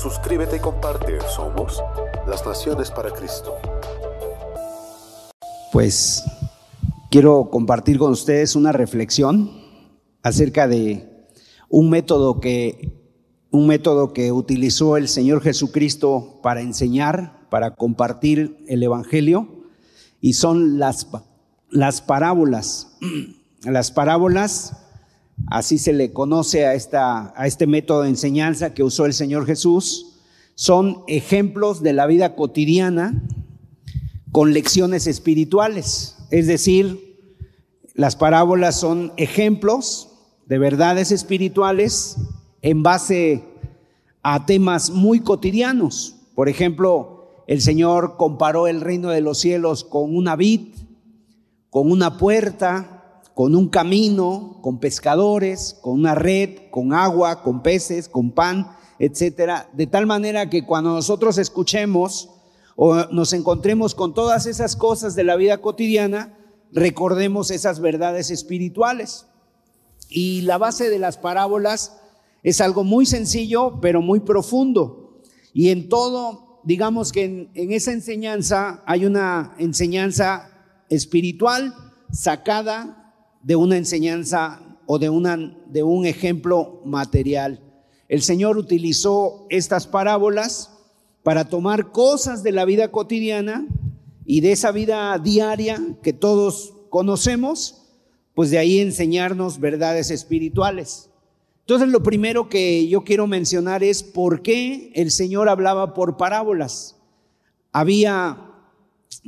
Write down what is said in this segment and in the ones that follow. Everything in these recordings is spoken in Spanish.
Suscríbete y comparte. Somos las Naciones para Cristo. Pues quiero compartir con ustedes una reflexión acerca de un método que un método que utilizó el Señor Jesucristo para enseñar, para compartir el evangelio y son las las parábolas. Las parábolas así se le conoce a, esta, a este método de enseñanza que usó el Señor Jesús, son ejemplos de la vida cotidiana con lecciones espirituales. Es decir, las parábolas son ejemplos de verdades espirituales en base a temas muy cotidianos. Por ejemplo, el Señor comparó el reino de los cielos con una vid, con una puerta, con un camino, con pescadores, con una red, con agua, con peces, con pan, etcétera, de tal manera que cuando nosotros escuchemos o nos encontremos con todas esas cosas de la vida cotidiana, recordemos esas verdades espirituales. Y la base de las parábolas es algo muy sencillo, pero muy profundo. Y en todo, digamos que en, esa enseñanza hay una enseñanza espiritual sacada de una enseñanza o de, una, de un ejemplo material. El Señor utilizó estas parábolas para tomar cosas de la vida cotidiana y de esa vida diaria que todos conocemos, pues de ahí enseñarnos verdades espirituales. Entonces lo primero que yo quiero mencionar es por qué el Señor hablaba por parábolas. Había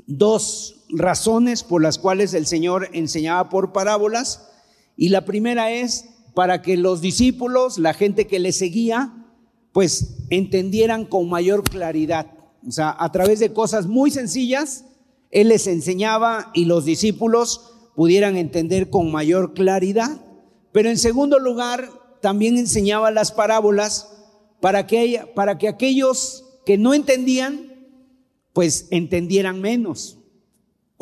dos razones por las cuales el Señor enseñaba por parábolas. Y la primera es para que los discípulos, la gente que le seguía, pues entendieran con mayor claridad. O sea, a través de cosas muy sencillas, Él les enseñaba y los discípulos pudieran entender con mayor claridad. Pero en segundo lugar, también enseñaba las parábolas para que, para que aquellos que no entendían, pues entendieran menos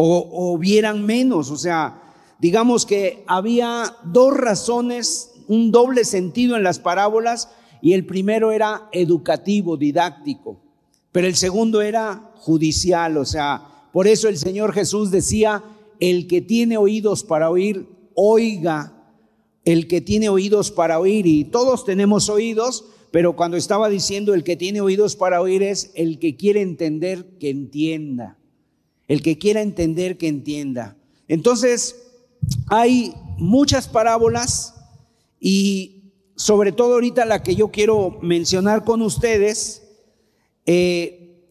o, vieran menos. O sea, digamos que había dos razones, un doble sentido en las parábolas y el primero era educativo, didáctico, pero el segundo era judicial. O sea, por eso el Señor Jesús decía, el que tiene oídos para oír, oiga. El que tiene oídos para oír, y todos tenemos oídos, pero cuando estaba diciendo el que tiene oídos para oír es el que quiere entender, que entienda. El que quiera entender, que entienda. Entonces, hay muchas parábolas y sobre todo ahorita la que yo quiero mencionar con ustedes, eh,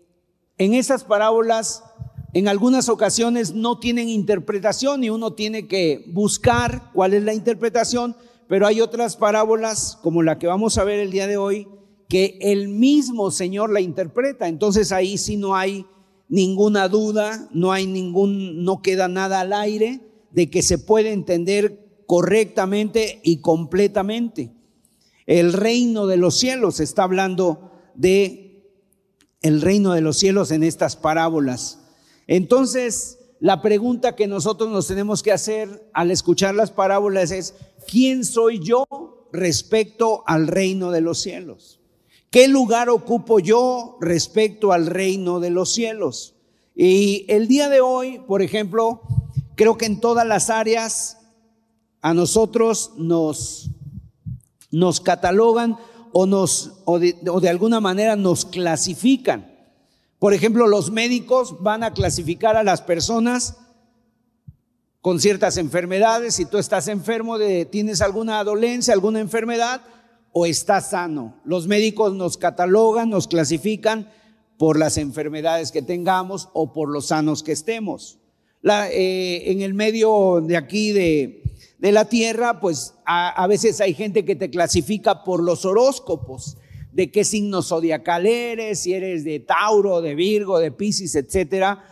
en esas parábolas en algunas ocasiones no tienen interpretación y uno tiene que buscar cuál es la interpretación, pero hay otras parábolas como la que vamos a ver el día de hoy que el mismo Señor la interpreta. Entonces ahí sí no hay ninguna duda, no hay ningún, no queda nada al aire de que se puede entender correctamente y completamente. El reino de los cielos está hablando de el reino de los cielos en estas parábolas. Entonces, la pregunta que nosotros nos tenemos que hacer al escuchar las parábolas es, ¿quién soy yo respecto al reino de los cielos? ¿Qué lugar ocupo yo respecto al reino de los cielos? Y el día de hoy, por ejemplo, creo que en todas las áreas a nosotros nos, nos catalogan o, nos, o de, o de alguna manera nos clasifican. Por ejemplo, los médicos van a clasificar a las personas con ciertas enfermedades. Si tú estás enfermo, de, tienes alguna dolencia, alguna enfermedad, o está sano. Los médicos nos catalogan, nos clasifican por las enfermedades que tengamos o por los sanos que estemos. Eh, en el medio de aquí de, la tierra, pues a, veces hay gente que te clasifica por los horóscopos. de qué signo zodiacal eres, si eres de Tauro, de Virgo, de Pisces, etcétera,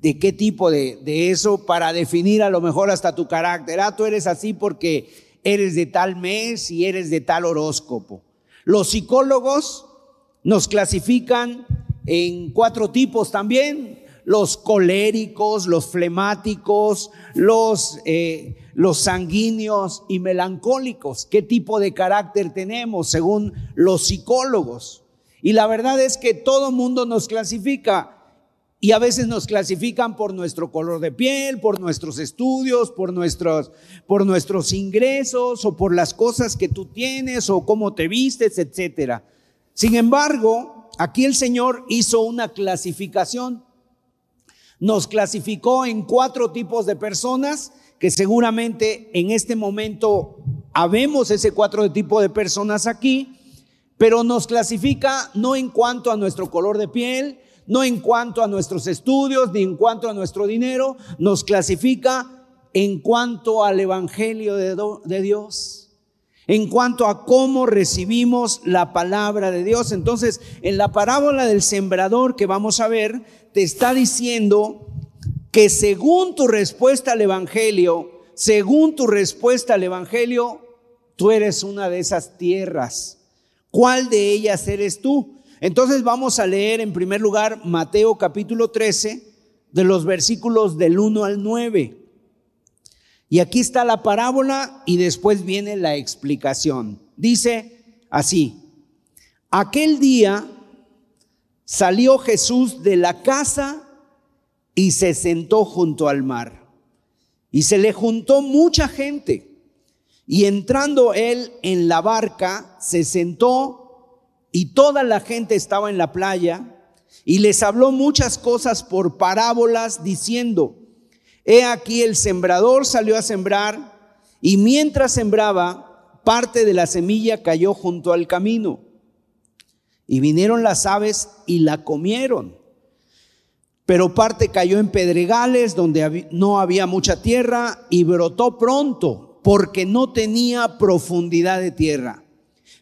de qué tipo de, de, eso para definir a lo mejor hasta tu carácter. Ah, tú eres así porque eres de tal mes y eres de tal horóscopo. Los psicólogos nos clasifican en cuatro tipos también, los coléricos, los flemáticos, los, eh, los sanguíneos y melancólicos. ¿Qué tipo de carácter tenemos según los psicólogos? Y la verdad es que todo mundo nos clasifica. Y a veces nos clasifican por nuestro color de piel, por nuestros estudios, por nuestros, por nuestros ingresos o por las cosas que tú tienes o cómo te vistes, etcétera. Sin embargo, aquí el Señor hizo una clasificación. Nos clasificó en cuatro tipos de personas que seguramente en este momento habemos ese cuatro tipo de personas aquí, pero nos clasifica no en cuanto a nuestro color de piel, no en cuanto a nuestros estudios, ni en cuanto a nuestro dinero, nos clasifica en cuanto al Evangelio de, Dios, en cuanto a cómo recibimos la palabra de Dios. Entonces, en la parábola del sembrador que vamos a ver, te está diciendo que según tu respuesta al Evangelio, según tu respuesta al Evangelio, tú eres una de esas tierras. ¿Cuál de ellas eres tú? Entonces vamos a leer en primer lugar Mateo capítulo 13, de los versículos del 1 al 9. Y aquí está la parábola y después viene la explicación. Dice así, aquel día salió Jesús de la casa y se sentó junto al mar. Y se le juntó mucha gente. Y entrando él en la barca, se sentó y toda la gente estaba en la playa y les habló muchas cosas por parábolas diciendo, he aquí el sembrador salió a sembrar y mientras sembraba, parte de la semilla cayó junto al camino y vinieron las aves y la comieron. Pero parte cayó en pedregales donde no había mucha tierra y brotó pronto porque no tenía profundidad de tierra.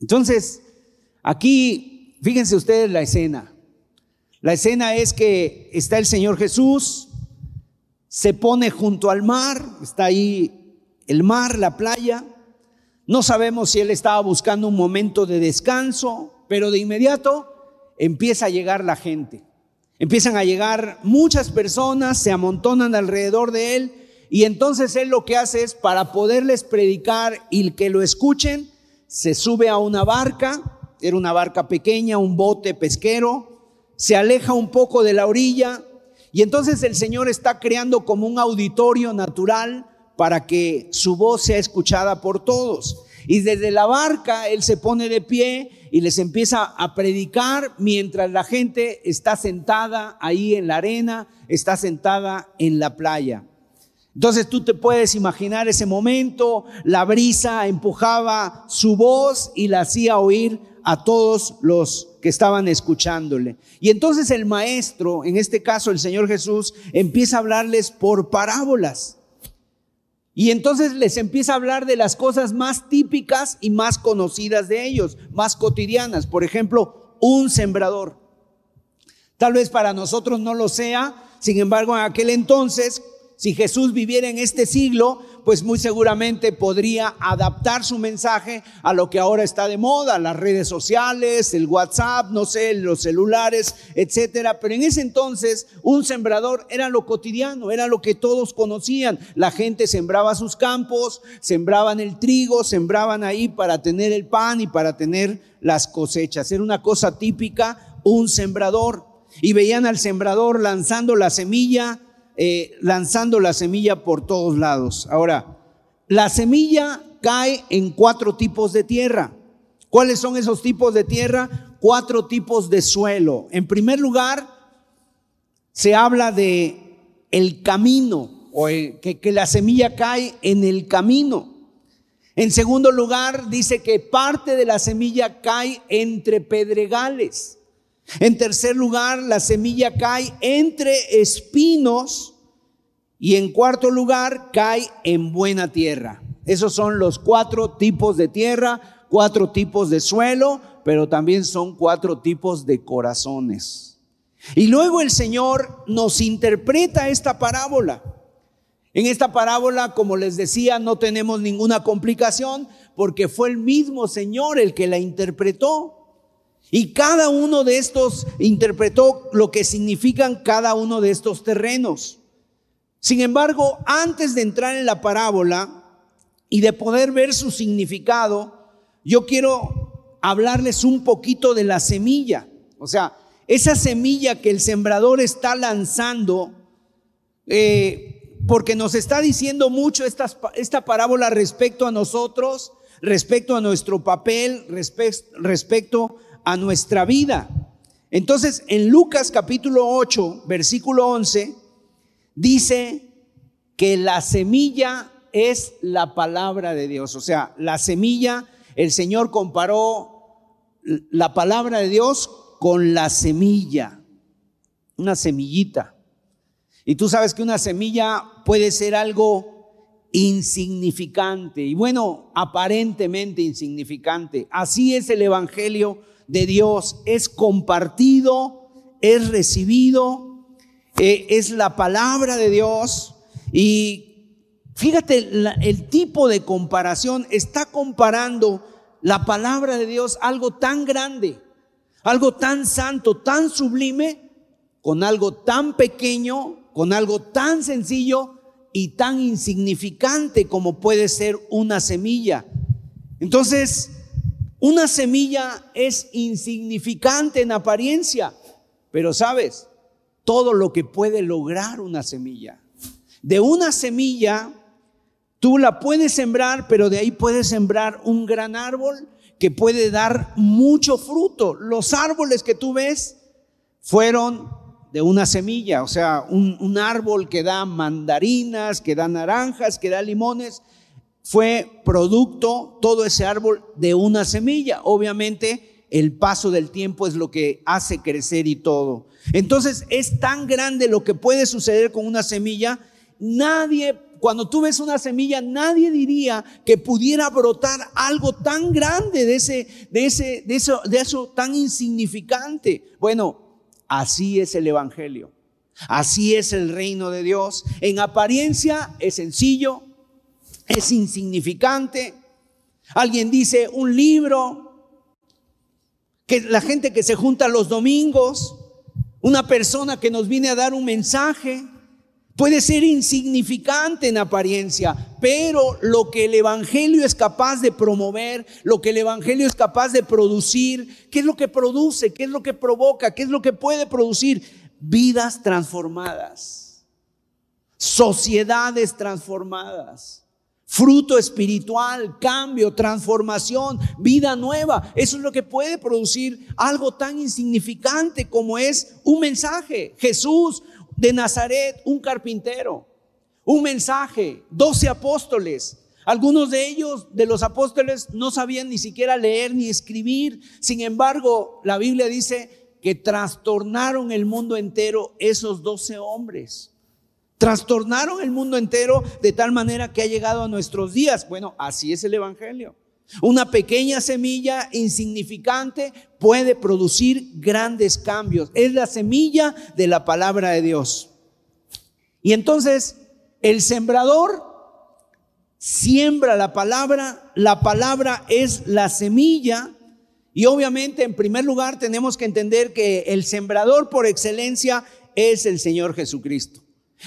Entonces, aquí, fíjense ustedes la escena. La escena es que está el Señor Jesús, se pone junto al mar, está ahí el mar, la playa. No sabemos si él estaba buscando un momento de descanso, pero de inmediato empieza a llegar la gente. Empiezan a llegar muchas personas, se amontonan alrededor de él y entonces él lo que hace es para poderles predicar y que lo escuchen, se sube a una barca, era una barca pequeña, un bote pesquero, se aleja un poco de la orilla y entonces el Señor está creando como un auditorio natural para que su voz sea escuchada por todos. Y desde la barca Él se pone de pie y les empieza a predicar mientras la gente está sentada ahí en la arena, está sentada en la playa. Entonces tú te puedes imaginar ese momento, la brisa empujaba su voz y la hacía oír a todos los que estaban escuchándole. Y entonces el maestro, en este caso el Señor Jesús, empieza a hablarles por parábolas. Y entonces les empieza a hablar de las cosas más típicas y más conocidas de ellos, más cotidianas. Por ejemplo, un sembrador. Tal vez para nosotros no lo sea, sin embargo, en aquel entonces si Jesús viviera en este siglo, pues muy seguramente podría adaptar su mensaje a lo que ahora está de moda, las redes sociales, el WhatsApp, no sé, los celulares, etcétera. Pero en ese entonces, un sembrador era lo cotidiano, era lo que todos conocían. La gente sembraba sus campos, sembraban el trigo, sembraban ahí para tener el pan y para tener las cosechas. Era una cosa típica, un sembrador. Y veían al sembrador lanzando la semilla eh, lanzando la semilla por todos lados. Ahora, la semilla cae en cuatro tipos de tierra. ¿Cuáles son esos tipos de tierra? cuatro tipos de suelo. En primer lugar, se habla de el camino, o que, que la semilla cae en el camino. En segundo lugar, dice que parte de la semilla cae entre pedregales. En tercer lugar, la semilla cae entre espinos. Y en cuarto lugar, cae en buena tierra. Esos son los cuatro tipos de tierra, cuatro tipos de suelo, pero también son cuatro tipos de corazones. Y luego el Señor nos interpreta esta parábola. En esta parábola, como les decía, no tenemos ninguna complicación porque fue el mismo Señor el que la interpretó. Y cada uno de estos interpretó lo que significan cada uno de estos terrenos. Sin embargo, antes de entrar en la parábola y de poder ver su significado, yo quiero hablarles un poquito de la semilla. O sea, esa semilla que el sembrador está lanzando, eh, porque nos está diciendo mucho esta, esta parábola respecto a nosotros, respecto a nuestro papel, respecto a nuestra vida. Entonces, en Lucas capítulo 8, versículo 11, dice que la semilla es la palabra de Dios. O sea, la semilla, el Señor comparó la palabra de Dios con la semilla, una semillita. Y tú sabes que una semilla puede ser algo insignificante y bueno, aparentemente insignificante. Así es el Evangelio de Dios, es compartido, es recibido, eh, es la palabra de Dios y Fíjate el tipo de comparación, está comparando la palabra de Dios, algo tan grande, algo tan santo, tan sublime, con algo tan pequeño, con algo tan sencillo y tan insignificante como puede ser una semilla. Entonces, una semilla es insignificante en apariencia, pero sabes, todo lo que puede lograr una semilla. De una semilla Tú la puedes sembrar, pero de ahí puedes sembrar un gran árbol que puede dar mucho fruto. Los árboles que tú ves fueron de una semilla, o sea, un, árbol que da mandarinas, que da naranjas, que da limones, fue producto, todo ese árbol, de una semilla. Obviamente, el paso del tiempo es lo que hace crecer y todo. Entonces, es tan grande lo que puede suceder con una semilla, nadie cuando tú ves una semilla, nadie diría que pudiera brotar algo tan grande de ese, de ese, de eso, de eso tan insignificante. Bueno, así es el evangelio. Así es el reino de Dios. En apariencia es sencillo, es insignificante. Alguien dice un libro, que la gente que se junta los domingos, una persona que nos viene a dar un mensaje, Puede ser insignificante en apariencia, pero lo que el Evangelio es capaz de promover, lo que el Evangelio es capaz de producir, ¿qué es lo que produce? ¿Qué es lo que provoca? ¿Qué es lo que puede producir? Vidas transformadas, sociedades transformadas, fruto espiritual, cambio, transformación, vida nueva. Eso es lo que puede producir algo tan insignificante como es un mensaje. Jesús de Nazaret, un carpintero, un mensaje, doce apóstoles. Algunos de ellos, de los apóstoles, no sabían ni siquiera leer ni escribir. Sin embargo, la Biblia dice que trastornaron el mundo entero esos doce hombres. Trastornaron el mundo entero de tal manera que ha llegado a nuestros días. Bueno, así es el Evangelio. Una pequeña semilla insignificante puede producir grandes cambios. Es la semilla de la palabra de Dios. Y entonces el sembrador siembra la palabra, la palabra es la semilla. Y obviamente en primer lugar tenemos que entender que el sembrador por excelencia es el Señor Jesucristo.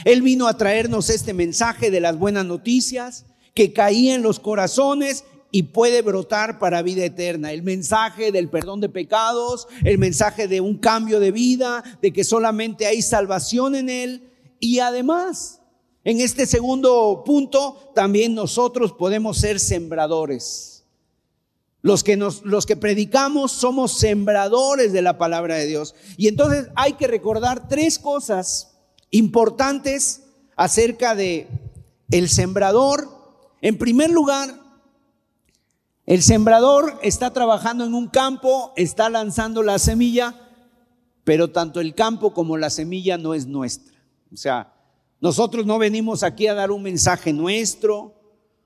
Él vino a traernos este mensaje de las buenas noticias que caía en los corazones y puede brotar para vida eterna. El mensaje del perdón de pecados, el mensaje de un cambio de vida, de que solamente hay salvación en Él. Y además, en este segundo punto, también nosotros podemos ser sembradores. Los que, nos, los que predicamos somos sembradores de la palabra de Dios. Y entonces hay que recordar tres cosas importantes acerca de el sembrador. En primer lugar, el sembrador está trabajando en un campo, está lanzando la semilla, pero tanto el campo como la semilla no es nuestra. O sea, nosotros no venimos aquí a dar un mensaje nuestro,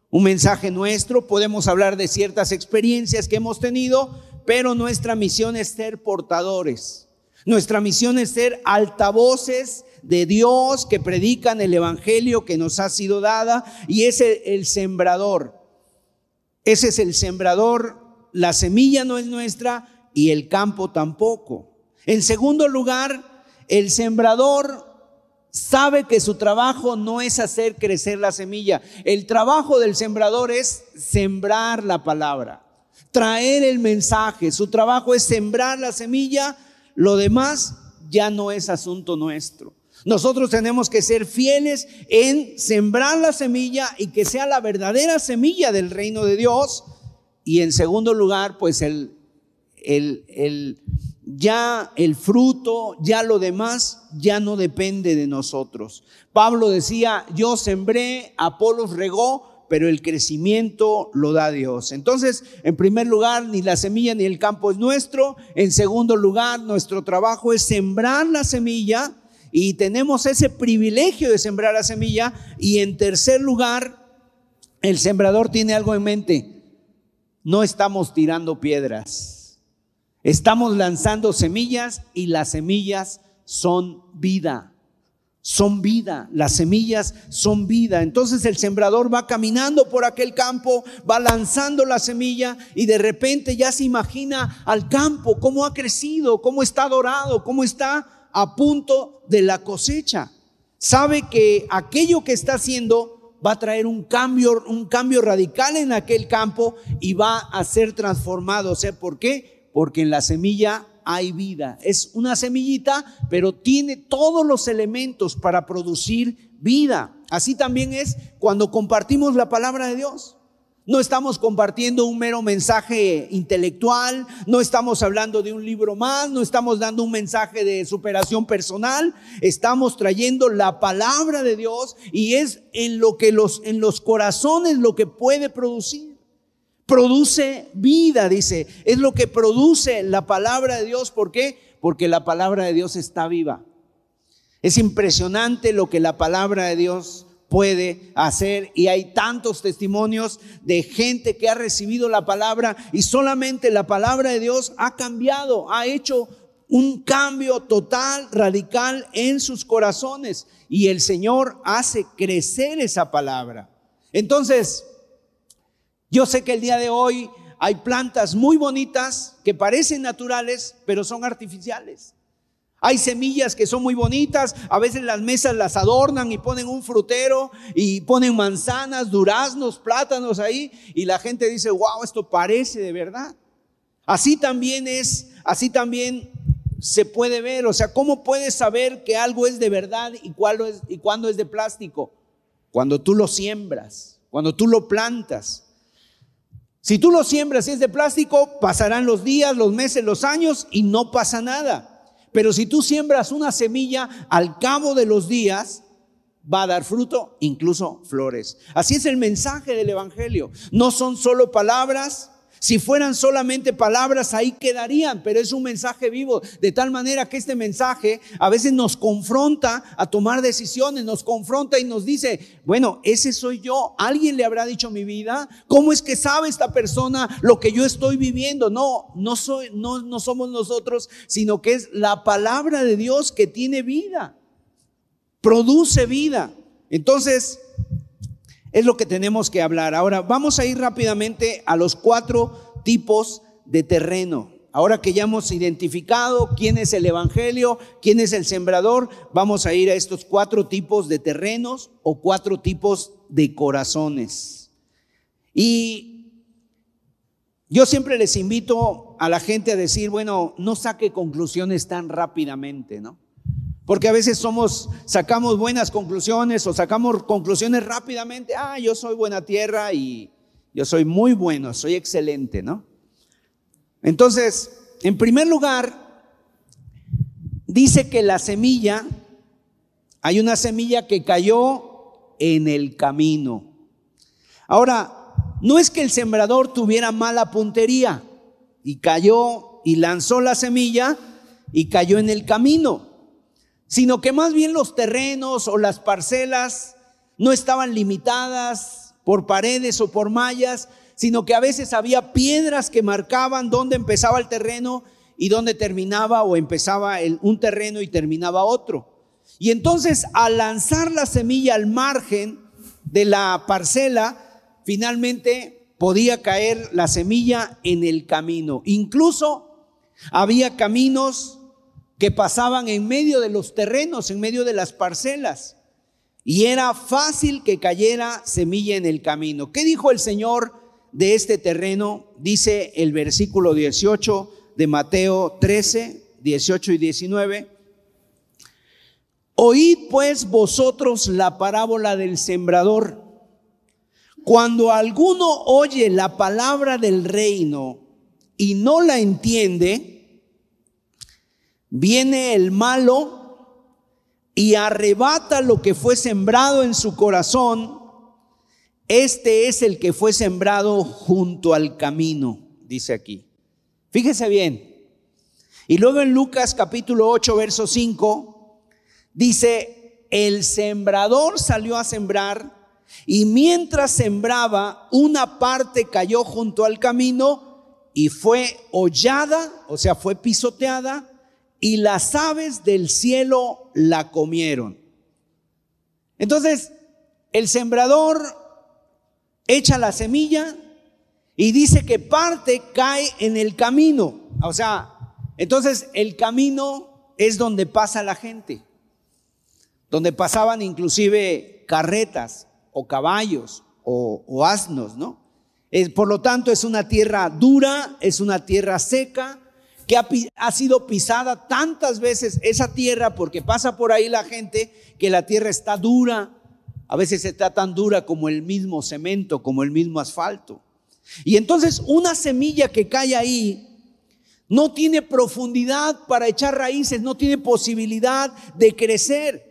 un mensaje nuestro, podemos hablar de ciertas experiencias que hemos tenido, pero nuestra misión es ser portadores. Nuestra misión es ser altavoces de Dios que predican el Evangelio que nos ha sido dada y es el, sembrador. Ese es el sembrador. La semilla no es nuestra y el campo tampoco. En segundo lugar, el sembrador sabe que su trabajo no es hacer crecer la semilla. El trabajo del sembrador es sembrar la palabra, traer el mensaje. Su trabajo es sembrar la semilla. Lo demás ya no es asunto nuestro. Nosotros tenemos que ser fieles en sembrar la semilla y que sea la verdadera semilla del reino de Dios. Y en segundo lugar, pues el, el, el ya el fruto, ya lo demás, ya no depende de nosotros. Pablo decía, yo sembré, Apolos regó, pero el crecimiento lo da Dios. Entonces, en primer lugar, ni la semilla ni el campo es nuestro. En segundo lugar, nuestro trabajo es sembrar la semilla y tenemos ese privilegio de sembrar la semilla. Y en tercer lugar, el sembrador tiene algo en mente. No estamos tirando piedras Estamos lanzando semillas y las semillas son vida. Son vida, las semillas son vida. Entonces el sembrador va caminando por aquel campo, va lanzando la semilla y de repente ya se imagina al campo, cómo ha crecido, cómo está dorado, cómo está a punto de la cosecha. Sabe que aquello que está haciendo va a traer un cambio, un cambio radical en aquel campo y va a ser transformado. Sea, ¿por qué? porque en la semilla hay vida. Es una semillita, pero tiene todos los elementos para producir vida. Así también es cuando compartimos la palabra de Dios. No estamos compartiendo un mero mensaje intelectual, no estamos hablando de un libro más, no estamos dando un mensaje de superación personal, estamos trayendo la palabra de Dios y es en lo que los en los corazones lo que puede producir produce vida, dice. Es lo que produce la palabra de Dios. ¿Por qué? Porque la palabra de Dios está viva. Es impresionante lo que la palabra de Dios puede hacer y hay tantos testimonios de gente que ha recibido la palabra y solamente la palabra de Dios ha cambiado, ha hecho un cambio total, radical en sus corazones y el Señor hace crecer esa palabra. Entonces, yo sé que el día de hoy hay plantas muy bonitas que parecen naturales, pero son artificiales. Hay semillas que son muy bonitas, a veces las mesas las adornan y ponen un frutero y ponen manzanas, duraznos, plátanos ahí y la gente dice, wow, esto parece de verdad. Así también es, así también se puede ver, o sea, ¿cómo puedes saber que algo es de verdad y, cuál es, y cuándo es de plástico? Cuando tú lo siembras, cuando tú lo plantas. Si tú lo siembras y es de plástico, pasarán los días, los meses, los años y no pasa nada. Pero si tú siembras una semilla, al cabo de los días va a dar fruto, incluso flores. Así es el mensaje del Evangelio. No son solo palabras, si fueran solamente palabras, ahí quedarían, pero es un mensaje vivo, de tal manera que este mensaje a veces nos confronta a tomar decisiones, nos confronta y nos dice, bueno, ese soy yo, alguien le habrá dicho mi vida, ¿cómo es que sabe esta persona lo que yo estoy viviendo? No, no, soy, no, no somos nosotros, sino que es la palabra de Dios que tiene vida, produce vida. Entonces, es lo que tenemos que hablar. Ahora, vamos a ir rápidamente a los cuatro tipos de terreno. Ahora que ya hemos identificado quién es el Evangelio, quién es el sembrador, vamos a ir a estos cuatro tipos de terrenos o cuatro tipos de corazones. Y yo siempre les invito a la gente a decir, bueno, no saque conclusiones tan rápidamente, ¿no? Porque a veces somos, sacamos buenas conclusiones o sacamos conclusiones rápidamente. Ah, yo soy buena tierra y yo soy muy bueno, soy excelente, ¿no? Entonces, en primer lugar, dice que la semilla, hay una semilla que cayó en el camino. Ahora, no es que el sembrador tuviera mala puntería y cayó y lanzó la semilla y cayó en el camino, sino que más bien los terrenos o las parcelas no estaban limitadas por paredes o por mallas, sino que a veces había piedras que marcaban dónde empezaba el terreno y dónde terminaba o empezaba un terreno y terminaba otro. Y entonces al lanzar la semilla al margen de la parcela, finalmente podía caer la semilla en el camino. Incluso había caminos que pasaban en medio de los terrenos, en medio de las parcelas. Y era fácil que cayera semilla en el camino. ¿Qué dijo el Señor de este terreno? Dice el versículo 18 de Mateo 13, 18 y 19. Oíd pues vosotros la parábola del sembrador. Cuando alguno oye la palabra del reino y no la entiende, viene el malo y arrebata lo que fue sembrado en su corazón, este es el que fue sembrado junto al camino, dice aquí. Fíjese bien. Y luego en Lucas capítulo 8, verso 5, dice, el sembrador salió a sembrar y mientras sembraba, una parte cayó junto al camino y fue hollada, o sea, fue pisoteada y las aves del cielo la comieron. Entonces, el sembrador echa la semilla y dice que parte cae en el camino. O sea, entonces el camino es donde pasa la gente, donde pasaban inclusive carretas o caballos o, asnos, ¿no? por lo tanto, es una tierra dura, es una tierra seca, que ha, sido pisada tantas veces esa tierra porque pasa por ahí la gente que la tierra está dura, a veces está tan dura como el mismo cemento, como el mismo asfalto. Y entonces una semilla que cae ahí no tiene profundidad para echar raíces, no tiene posibilidad de crecer.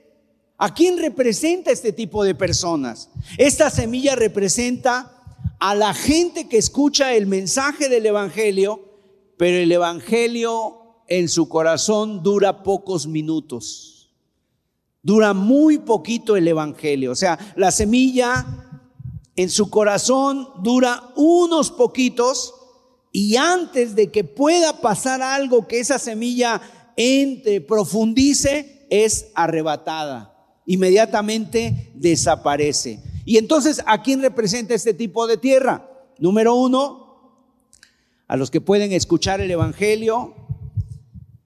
¿A quién representa este tipo de personas? Esta semilla representa a la gente que escucha el mensaje del Evangelio pero el Evangelio en su corazón dura pocos minutos. Dura muy poquito el Evangelio. O sea, la semilla en su corazón dura unos poquitos y antes de que pueda pasar algo que esa semilla entre, profundice, es arrebatada. Inmediatamente desaparece. Y entonces, ¿a quién representa este tipo de tierra? Número uno, a los que pueden escuchar el Evangelio,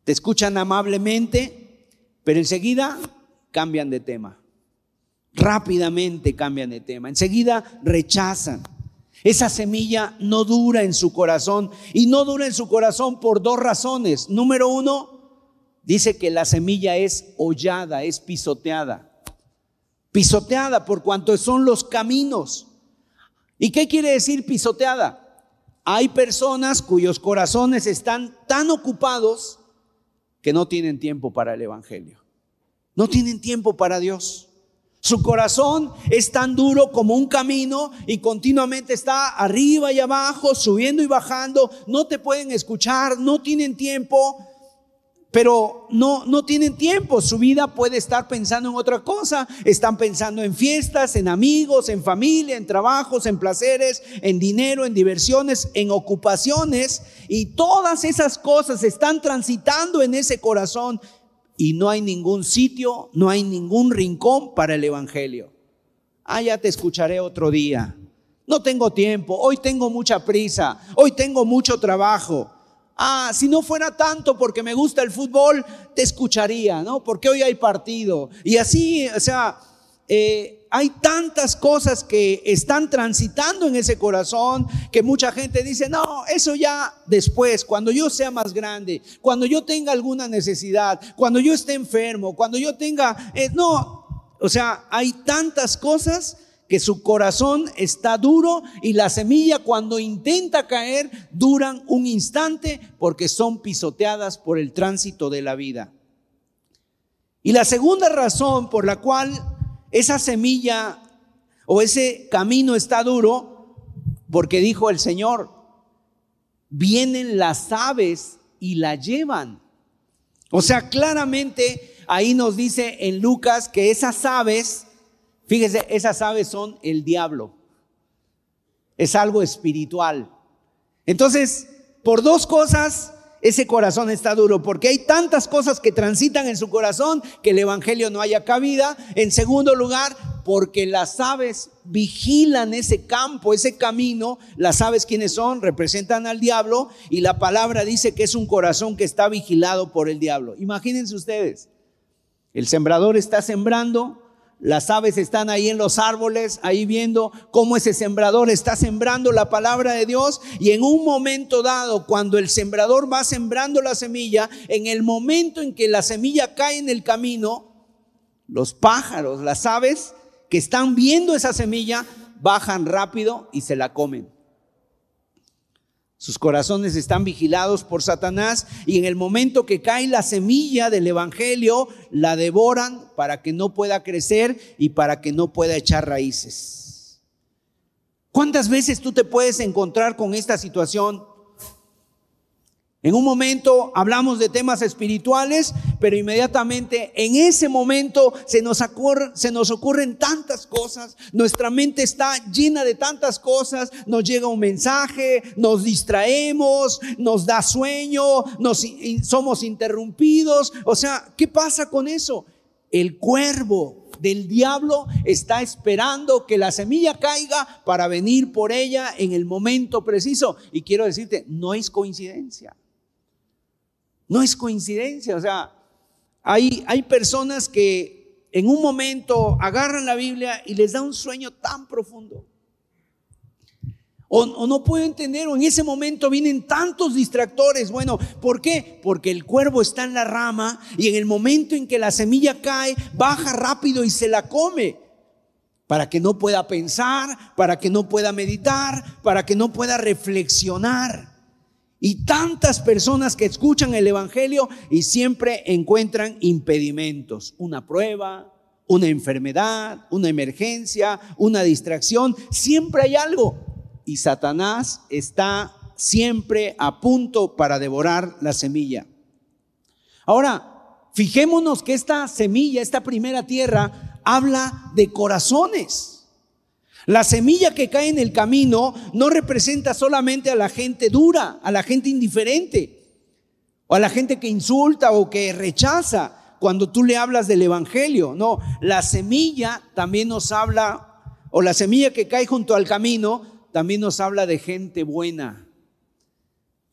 te escuchan amablemente, pero enseguida cambian de tema. Rápidamente cambian de tema. Enseguida rechazan. Esa semilla no dura en su corazón y no dura en su corazón por dos razones. Número uno, dice que la semilla es hollada, es pisoteada. Pisoteada por cuanto son los caminos. ¿Y qué quiere decir pisoteada? Hay personas cuyos corazones están tan ocupados que no tienen tiempo para el Evangelio. No tienen tiempo para Dios. Su corazón es tan duro como un camino y continuamente está arriba y abajo, subiendo y bajando. No te pueden escuchar, no tienen tiempo pero no, no tienen tiempo. Su vida puede estar pensando en otra cosa. Están pensando en fiestas, en amigos, en familia, en trabajos, en placeres, en dinero, en diversiones, en ocupaciones. Y todas esas cosas están transitando en ese corazón y no hay ningún sitio, no hay ningún rincón para el Evangelio. Ah, ya te escucharé otro día. No tengo tiempo, hoy tengo mucha prisa, hoy tengo mucho trabajo. Ah, si no fuera tanto porque me gusta el fútbol, te escucharía, ¿no? Porque hoy hay partido. Y así, o sea, eh, hay tantas cosas que están transitando en ese corazón que mucha gente dice, no, eso ya después, cuando yo sea más grande, cuando yo tenga alguna necesidad, cuando yo esté enfermo, cuando yo tenga, eh, no, o sea, hay tantas cosas que su corazón está duro y la semilla cuando intenta caer duran un instante porque son pisoteadas por el tránsito de la vida. Y la segunda razón por la cual esa semilla o ese camino está duro, porque dijo el Señor, vienen las aves y la llevan. O sea, claramente ahí nos dice en Lucas que esas aves Fíjese, esas aves son el diablo. Es algo espiritual. Entonces, por dos cosas, ese corazón está duro, porque hay tantas cosas que transitan en su corazón que el Evangelio no haya cabida. En segundo lugar, porque las aves vigilan ese campo, ese camino. Las aves, quienes son? Representan al diablo y la palabra dice que es un corazón que está vigilado por el diablo. Imagínense ustedes, el sembrador está sembrando, las aves están ahí en los árboles, ahí viendo cómo ese sembrador está sembrando la palabra de Dios. Y en un momento dado, cuando el sembrador va sembrando la semilla, en el momento en que la semilla cae en el camino, los pájaros, las aves que están viendo esa semilla, bajan rápido y se la comen. Sus corazones están vigilados por Satanás y en el momento que cae la semilla del Evangelio, la devoran para que no pueda crecer y para que no pueda echar raíces. ¿Cuántas veces tú te puedes encontrar con esta situación? En un momento hablamos de temas espirituales, pero inmediatamente en ese momento se nos, se nos ocurren tantas cosas, nuestra mente está llena de tantas cosas, nos llega un mensaje, nos distraemos, nos da sueño, nos, somos interrumpidos. O sea, ¿qué pasa con eso? El cuervo del diablo está esperando que la semilla caiga para venir por ella en el momento preciso. Y quiero decirte, no es coincidencia. No es coincidencia, o sea, hay, hay personas que en un momento agarran la Biblia y les da un sueño tan profundo. O, o, no puedo entender, o en ese momento vienen tantos distractores. Bueno, ¿por qué? Porque el cuervo está en la rama y en el momento en que la semilla cae, baja rápido y se la come. Para que no pueda pensar, para que no pueda meditar, para que no pueda reflexionar. Y tantas personas que escuchan el Evangelio y siempre encuentran impedimentos, una prueba, una enfermedad, una emergencia, una distracción, siempre hay algo. Y Satanás está siempre a punto para devorar la semilla. Ahora, fijémonos que esta semilla, esta primera tierra, habla de corazones. La semilla que cae en el camino no representa solamente a la gente dura, a la gente indiferente, o a la gente que insulta o que rechaza cuando tú le hablas del Evangelio. No, la semilla también nos habla, o la semilla que cae junto al camino, también nos habla de gente buena.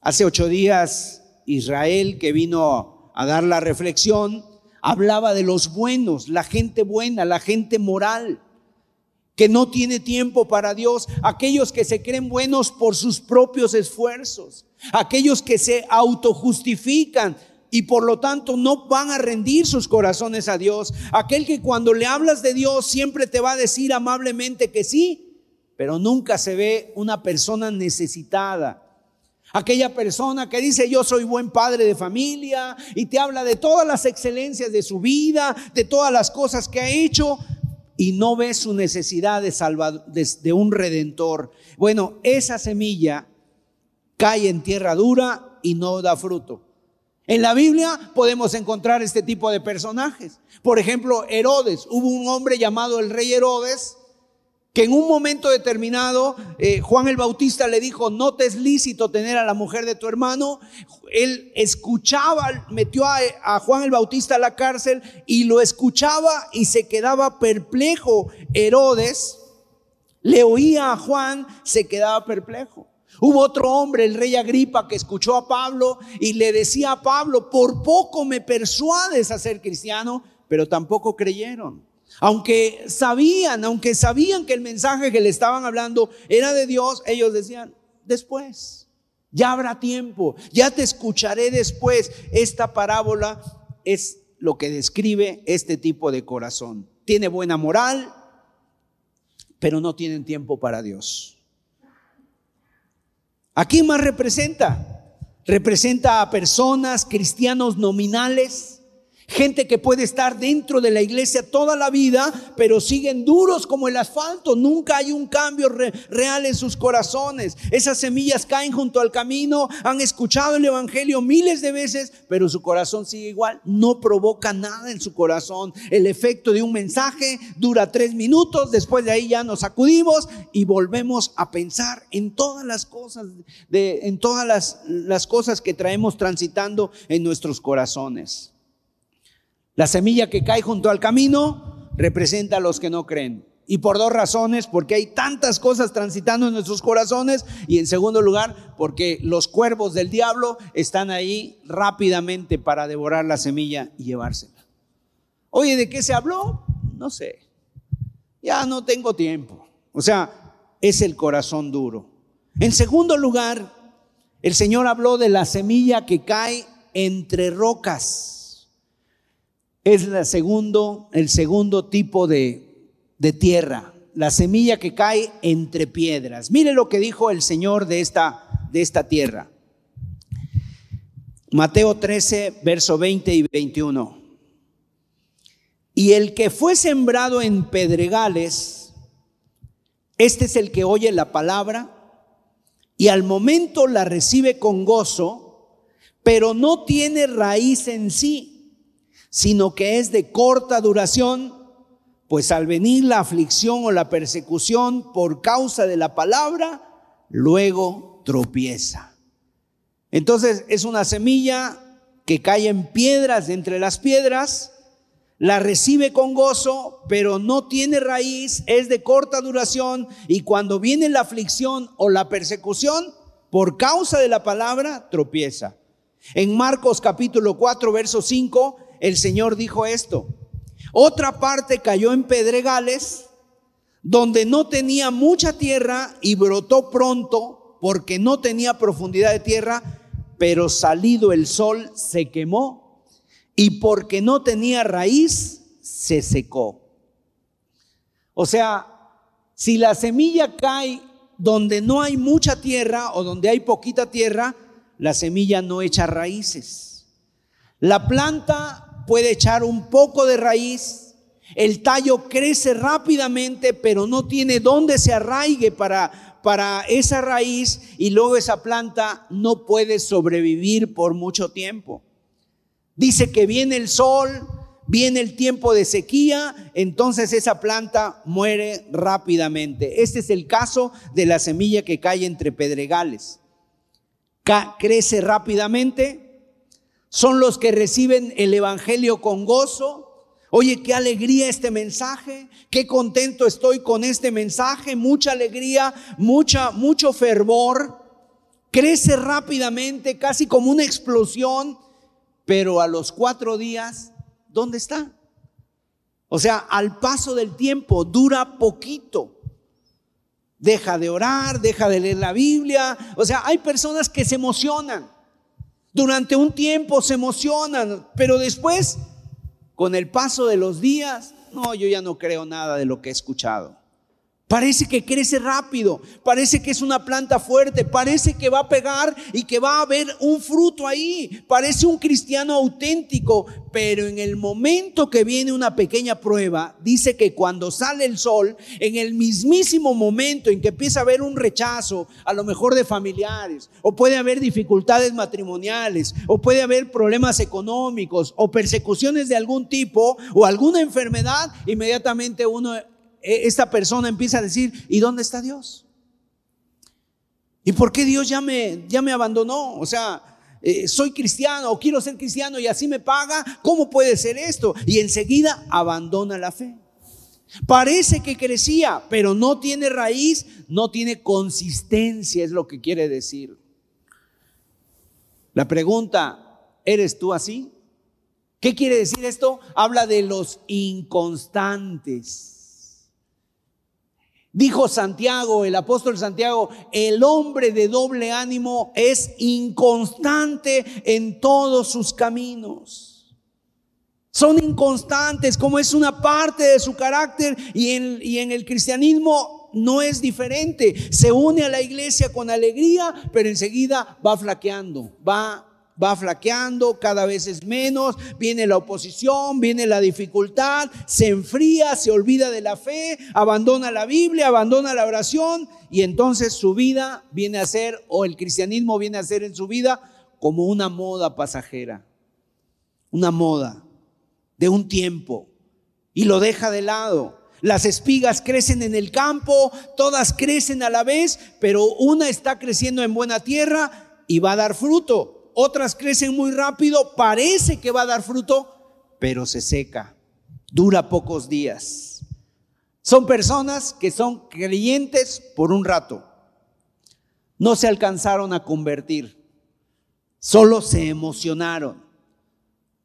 Hace ocho días Israel, que vino a dar la reflexión, hablaba de los buenos, la gente buena, la gente moral que no tiene tiempo para Dios, aquellos que se creen buenos por sus propios esfuerzos, aquellos que se autojustifican y por lo tanto no van a rendir sus corazones a Dios, aquel que cuando le hablas de Dios siempre te va a decir amablemente que sí, pero nunca se ve una persona necesitada. Aquella persona que dice yo soy buen padre de familia y te habla de todas las excelencias de su vida, de todas las cosas que ha hecho, y no ve su necesidad de, salvador, de, un redentor. Bueno, esa semilla cae en tierra dura y no da fruto. En la Biblia podemos encontrar este tipo de personajes. Por ejemplo, Herodes. Hubo un hombre llamado el rey Herodes que en un momento determinado eh, Juan el Bautista le dijo, no te es lícito tener a la mujer de tu hermano. Él escuchaba, metió a, a Juan el Bautista a la cárcel y lo escuchaba y se quedaba perplejo. Herodes le oía a Juan, se quedaba perplejo. Hubo otro hombre, el rey Agripa, que escuchó a Pablo y le decía a Pablo, por poco me persuades a ser cristiano, pero tampoco creyeron. Aunque sabían, aunque sabían que el mensaje que le estaban hablando era de Dios, ellos decían, después, ya habrá tiempo, ya te escucharé después. Esta parábola es lo que describe este tipo de corazón. Tiene buena moral, pero no tienen tiempo para Dios. ¿A quién más representa? Representa a personas, cristianos nominales, Gente que puede estar dentro de la iglesia toda la vida, pero siguen duros como el asfalto. Nunca hay un cambio real en sus corazones. Esas semillas caen junto al camino, han escuchado el Evangelio miles de veces, pero su corazón sigue igual. No provoca nada en su corazón. El efecto de un mensaje dura tres minutos, después de ahí ya nos sacudimos y volvemos a pensar en todas las cosas, de, en todas las, las cosas que traemos transitando en nuestros corazones. La semilla que cae junto al camino representa a los que no creen. Y por dos razones, porque hay tantas cosas transitando en nuestros corazones y en segundo lugar, porque los cuervos del diablo están ahí rápidamente para devorar la semilla y llevársela. Oye, ¿de qué se habló? No sé. Ya no tengo tiempo. O sea, es el corazón duro. En segundo lugar, el Señor habló de la semilla que cae entre rocas es la segundo, el segundo tipo de, de tierra, la semilla que cae entre piedras. Mire lo que dijo el Señor de esta, de esta tierra. Mateo 13, verso 20 y 21. Y el que fue sembrado en pedregales, este es el que oye la palabra y al momento la recibe con gozo, pero no tiene raíz en sí sino que es de corta duración, pues al venir la aflicción o la persecución por causa de la palabra, luego tropieza. Entonces es una semilla que cae en piedras, entre las piedras, la recibe con gozo, pero no tiene raíz, es de corta duración y cuando viene la aflicción o la persecución, por causa de la palabra, tropieza. En Marcos capítulo 4, verso 5, el Señor dijo esto. Otra parte cayó en pedregales, donde no tenía mucha tierra y brotó pronto, porque no tenía profundidad de tierra, pero salido el sol se quemó y porque no tenía raíz se secó. O sea, si la semilla cae donde no hay mucha tierra o donde hay poquita tierra, la semilla no echa raíces. La planta puede echar un poco de raíz, el tallo crece rápidamente, pero no tiene dónde se arraigue para, para esa raíz y luego esa planta no puede sobrevivir por mucho tiempo. Dice que viene el sol, viene el tiempo de sequía, entonces esa planta muere rápidamente. Este es el caso de la semilla que cae entre pedregales. crece rápidamente, son los que reciben el Evangelio con gozo. Oye, qué alegría este mensaje, qué contento estoy con este mensaje, mucha alegría, mucha, mucho fervor. Crece rápidamente, casi como una explosión, pero a los cuatro días, ¿dónde está? O sea, al paso del tiempo dura poquito. Deja de orar, deja de leer la Biblia. O sea, hay personas que se emocionan. Durante un tiempo se emocionan, pero después, con el paso de los días, no, yo ya no creo nada de lo que he escuchado. Parece que crece rápido, parece que es una planta fuerte, parece que va a pegar y que va a haber un fruto ahí. Parece un cristiano auténtico, pero en el momento que viene una pequeña prueba, dice que cuando sale el sol, en el mismísimo momento en que empieza a haber un rechazo, a lo mejor de familiares, o puede haber dificultades matrimoniales, o puede haber problemas económicos, o persecuciones de algún tipo, o alguna enfermedad, inmediatamente uno esta persona empieza a decir, ¿y dónde está Dios? ¿Y por qué Dios ya me, ya me abandonó? O sea, eh, soy cristiano o quiero ser cristiano y así me paga. ¿Cómo puede ser esto? Y enseguida abandona la fe. Parece que crecía, pero no tiene raíz, no tiene consistencia, es lo que quiere decir. La pregunta, ¿eres tú así? ¿Qué quiere decir esto? Habla de los inconstantes. Dijo Santiago, el apóstol Santiago, el hombre de doble ánimo es inconstante en todos sus caminos. Son inconstantes, como es una parte de su carácter y en, y en el cristianismo no es diferente. Se une a la iglesia con alegría, pero enseguida va flaqueando, va va flaqueando, cada vez es menos, viene la oposición, viene la dificultad, se enfría, se olvida de la fe, abandona la Biblia, abandona la oración y entonces su vida viene a ser, o el cristianismo viene a ser en su vida como una moda pasajera, una moda de un tiempo y lo deja de lado. Las espigas crecen en el campo, todas crecen a la vez, pero una está creciendo en buena tierra y va a dar fruto otras crecen muy rápido, parece que va a dar fruto, pero se seca, dura pocos días. Son personas que son creyentes por un rato, no se alcanzaron a convertir, solo se emocionaron.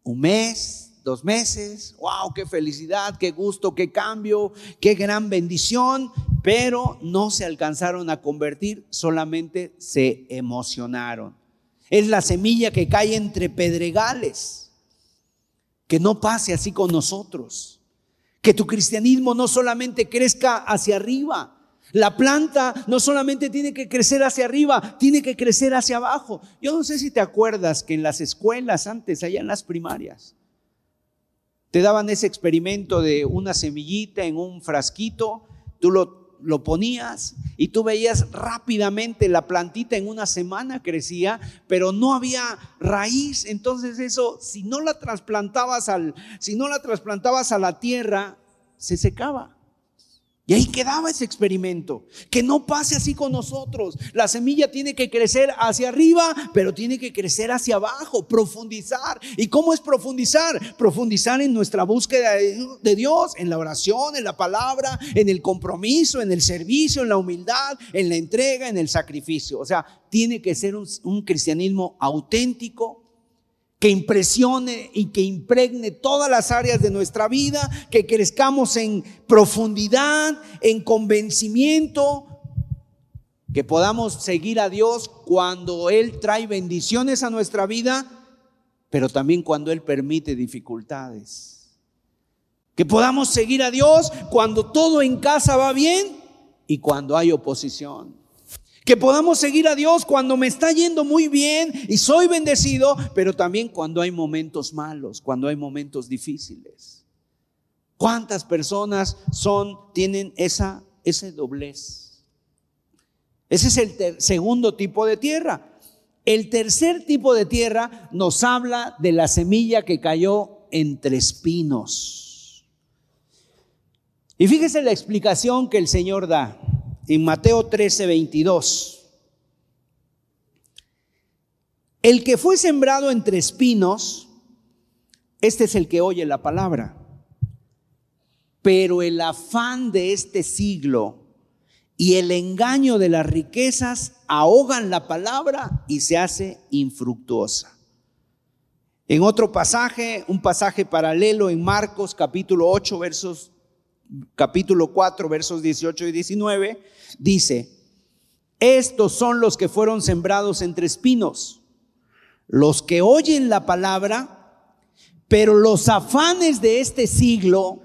Un mes, dos meses, wow, qué felicidad, qué gusto, qué cambio, qué gran bendición, pero no se alcanzaron a convertir, solamente se emocionaron. Es la semilla que cae entre pedregales. Que no pase así con nosotros. Que tu cristianismo no solamente crezca hacia arriba. La planta no solamente tiene que crecer hacia arriba, tiene que crecer hacia abajo. Yo no sé si te acuerdas que en las escuelas antes, allá en las primarias, te daban ese experimento de una semillita en un frasquito, tú lo lo ponías y tú veías rápidamente la plantita en una semana crecía, pero no había raíz. Entonces eso, si no la trasplantabas al, si no la trasplantabas a la tierra, se secaba. Y ahí quedaba ese experimento. Que no pase así con nosotros. La semilla tiene que crecer hacia arriba, pero tiene que crecer hacia abajo, profundizar. ¿Y cómo es profundizar? Profundizar en nuestra búsqueda de Dios, en la oración, en la palabra, en el compromiso, en el servicio, en la humildad, en la entrega, en el sacrificio. O sea, tiene que ser un, un cristianismo auténtico, que impresione y que impregne todas las áreas de nuestra vida, que crezcamos en profundidad, en convencimiento, que podamos seguir a Dios cuando Él trae bendiciones a nuestra vida, pero también cuando Él permite dificultades. Que podamos seguir a Dios cuando todo en casa va bien y cuando hay oposición. Que podamos seguir a Dios cuando me está yendo muy bien y soy bendecido, pero también cuando hay momentos malos, cuando hay momentos difíciles. ¿Cuántas personas son, tienen esa, ese doblez? Ese es el segundo tipo de tierra. El tercer tipo de tierra nos habla de la semilla que cayó entre espinos. Y fíjese la explicación que el Señor da en Mateo 13, 22. El que fue sembrado entre espinos, este es el que oye la palabra. Pero el afán de este siglo y el engaño de las riquezas ahogan la palabra y se hace infructuosa. En otro pasaje, un pasaje paralelo en Marcos capítulo 8 versos capítulo 4, versos 18 y 19, dice, estos son los que fueron sembrados entre espinos, los que oyen la palabra, pero los afanes de este siglo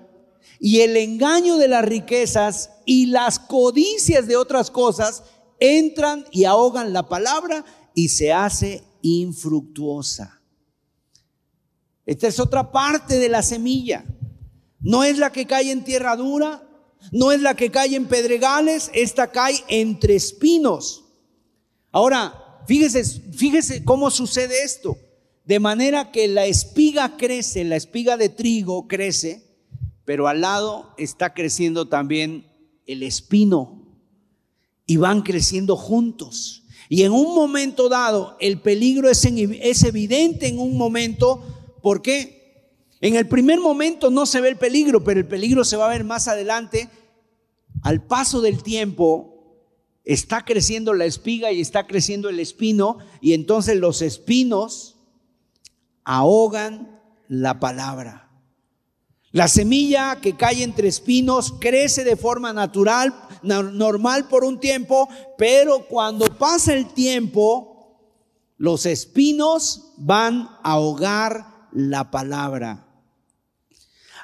y el engaño de las riquezas y las codicias de otras cosas entran y ahogan la palabra y se hace infructuosa. Esta es otra parte de la semilla. No es la que cae en tierra dura, no es la que cae en pedregales, esta cae entre espinos. Ahora, fíjese, fíjese cómo sucede esto. De manera que la espiga crece, la espiga de trigo crece, pero al lado está creciendo también el espino y van creciendo juntos. Y en un momento dado, el peligro es, es evidente en un momento. ¿Por qué? En el primer momento no se ve el peligro, pero el peligro se va a ver más adelante. Al paso del tiempo está creciendo la espiga y está creciendo el espino y entonces los espinos ahogan la palabra. La semilla que cae entre espinos crece de forma natural, normal por un tiempo, pero cuando pasa el tiempo, los espinos van a ahogar la palabra.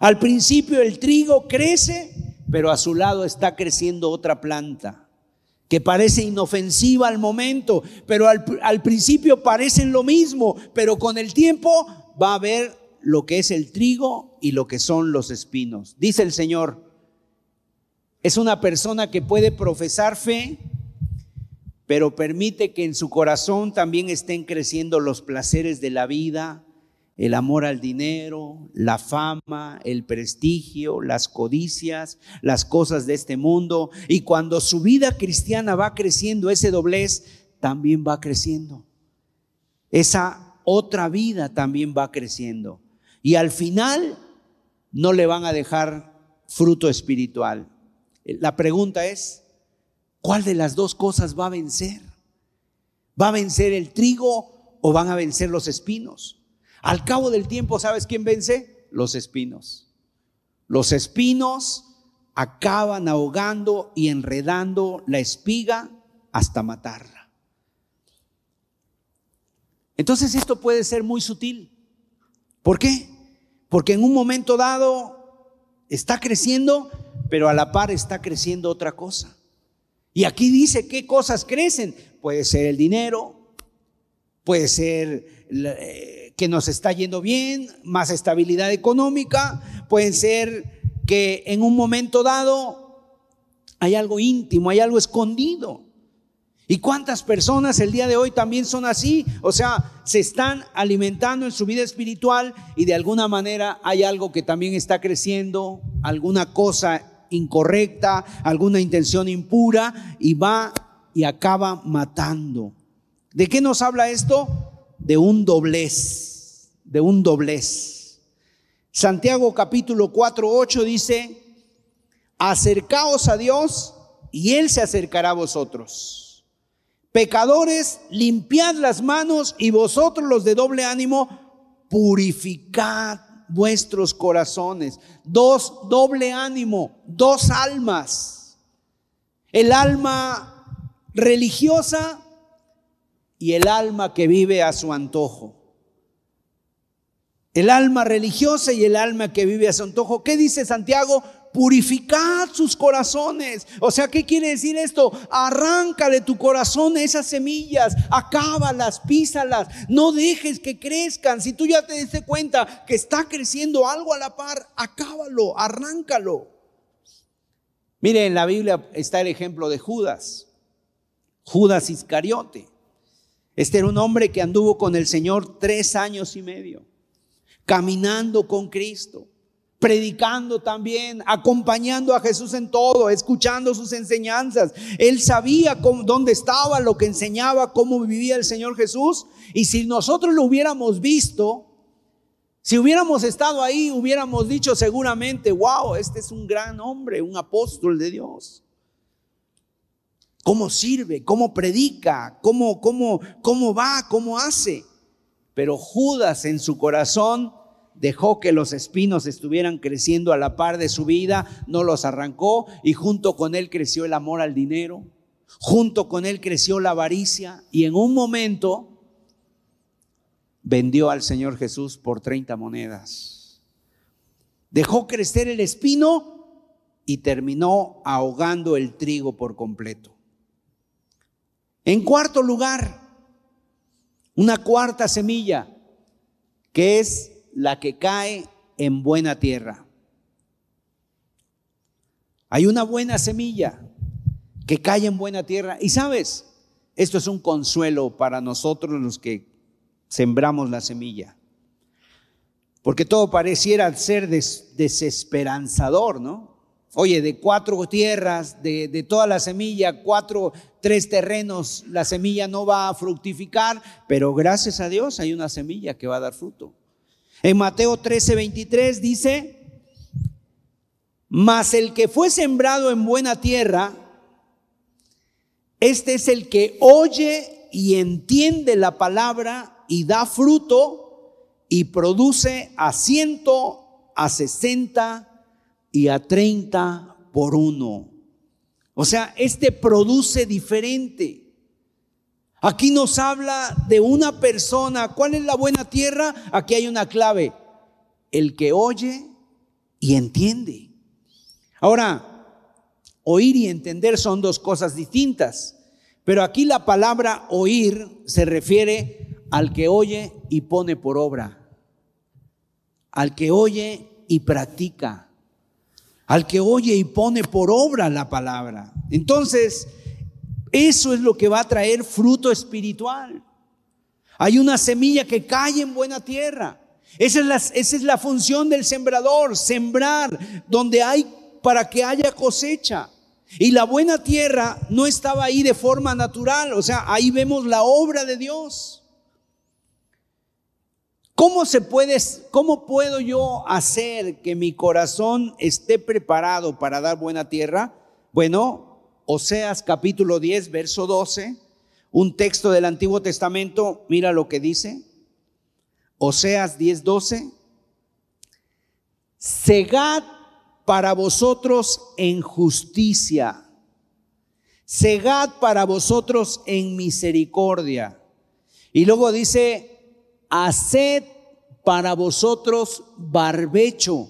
Al principio el trigo crece, pero a su lado está creciendo otra planta que parece inofensiva al momento, pero al, principio parecen lo mismo, pero con el tiempo va a ver lo que es el trigo y lo que son los espinos. Dice el Señor, es una persona que puede profesar fe, pero permite que en su corazón también estén creciendo los placeres de la vida, el amor al dinero, la fama, el prestigio, las codicias, las cosas de este mundo. Y cuando su vida cristiana va creciendo, ese doblez también va creciendo. Esa otra vida también va creciendo. Y al final no le van a dejar fruto espiritual. La pregunta es, ¿cuál de las dos cosas va a vencer? ¿Va a vencer el trigo o van a vencer los espinos? Al cabo del tiempo, ¿sabes quién vence? Los espinos. Los espinos acaban ahogando y enredando la espiga hasta matarla. Entonces esto puede ser muy sutil. ¿Por qué? Porque en un momento dado está creciendo, pero a la par está creciendo otra cosa. Y aquí dice qué cosas crecen. Puede ser el dinero, puede ser eh, que nos está yendo bien, más estabilidad económica, pueden ser que en un momento dado hay algo íntimo, hay algo escondido. ¿Y cuántas personas el día de hoy también son así? O sea, se están alimentando en su vida espiritual y de alguna manera hay algo que también está creciendo, alguna cosa incorrecta, alguna intención impura y va y acaba matando. ¿De qué nos habla esto? De un doblez, de un doblez. Santiago capítulo 4, 8 dice, acercaos a Dios y Él se acercará a vosotros. Pecadores, limpiad las manos y vosotros los de doble ánimo, purificad vuestros corazones. Dos, doble ánimo, dos almas. El alma religiosa y el alma que vive a su antojo. El alma religiosa y el alma que vive a su antojo. ¿Qué dice Santiago? Purificad sus corazones. O sea, ¿qué quiere decir esto? Arranca de tu corazón esas semillas, acábalas, písalas, no dejes que crezcan. Si tú ya te diste cuenta que está creciendo algo a la par, acábalo, arráncalo. Mire, en la Biblia está el ejemplo de Judas, Judas Iscariote. Este era un hombre que anduvo con el Señor tres años y medio, caminando con Cristo, predicando también, acompañando a Jesús en todo, escuchando sus enseñanzas. Él sabía dónde estaba, lo que enseñaba, cómo vivía el Señor Jesús. Y si nosotros lo hubiéramos visto, si hubiéramos estado ahí, hubiéramos dicho seguramente, wow, este es un gran hombre, un apóstol de Dios cómo sirve, cómo predica, cómo, cómo, cómo va, cómo hace. Pero Judas en su corazón dejó que los espinos estuvieran creciendo a la par de su vida, no los arrancó y junto con él creció el amor al dinero, junto con él creció la avaricia y en un momento vendió al Señor Jesús por 30 monedas. Dejó crecer el espino y terminó ahogando el trigo por completo. En cuarto lugar, una cuarta semilla, que es la que cae en buena tierra. Hay una buena semilla que cae en buena tierra. Y sabes, esto es un consuelo para nosotros los que sembramos la semilla. Porque todo pareciera ser desesperanzador, ¿no? Oye, de cuatro tierras, de, toda la semilla, cuatro, tres terrenos, la semilla no va a fructificar, pero gracias a Dios hay una semilla que va a dar fruto. En Mateo 13, 23 dice, mas el que fue sembrado en buena tierra, este es el que oye y entiende la palabra y da fruto y produce a ciento, a sesenta y a 30 por uno. O sea, este produce diferente. Aquí nos habla de una persona. ¿Cuál es la buena tierra? Aquí hay una clave. El que oye y entiende. Ahora, oír y entender son dos cosas distintas, pero aquí la palabra oír se refiere al que oye y pone por obra, al que oye y practica, al que oye y pone por obra la palabra. Entonces, eso es lo que va a traer fruto espiritual. Hay una semilla que cae en buena tierra. Esa es, la, es la función del sembrador, sembrar donde hay para que haya cosecha. Y la buena tierra no estaba ahí de forma natural, o sea, ahí vemos la obra de Dios. ¿Cómo se puede, cómo puedo yo hacer que mi corazón esté preparado para dar buena tierra? Bueno, Oseas capítulo 10, verso 12, un texto del Antiguo Testamento, mira lo que dice. Oseas 10, 12. Segad para vosotros en justicia. Segad para vosotros en misericordia. Y luego dice, haced para vosotros barbecho,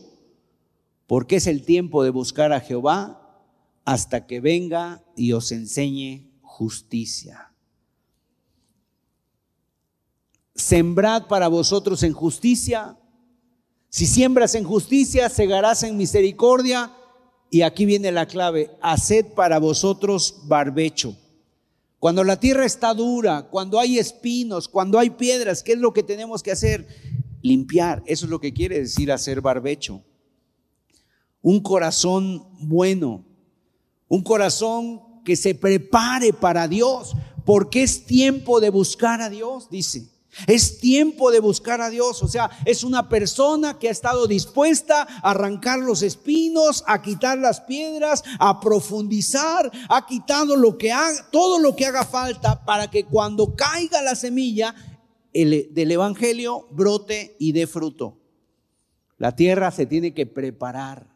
porque es el tiempo de buscar a Jehová hasta que venga y os enseñe justicia. Sembrad para vosotros en justicia. Si siembras en justicia, segarás en misericordia. Y aquí viene la clave, haced para vosotros barbecho. Cuando la tierra está dura, cuando hay espinos, cuando hay piedras, ¿qué es lo que tenemos que hacer? Limpiar. Eso es lo que quiere decir hacer barbecho. Un corazón bueno, un corazón que se prepare para Dios, porque es tiempo de buscar a Dios, dice. Es tiempo de buscar a Dios, o sea, es una persona que ha estado dispuesta a arrancar los espinos, a quitar las piedras, a profundizar, ha quitado lo que haga, todo lo que haga falta para que cuando caiga la semilla del evangelio brote y dé fruto. La tierra se tiene que preparar,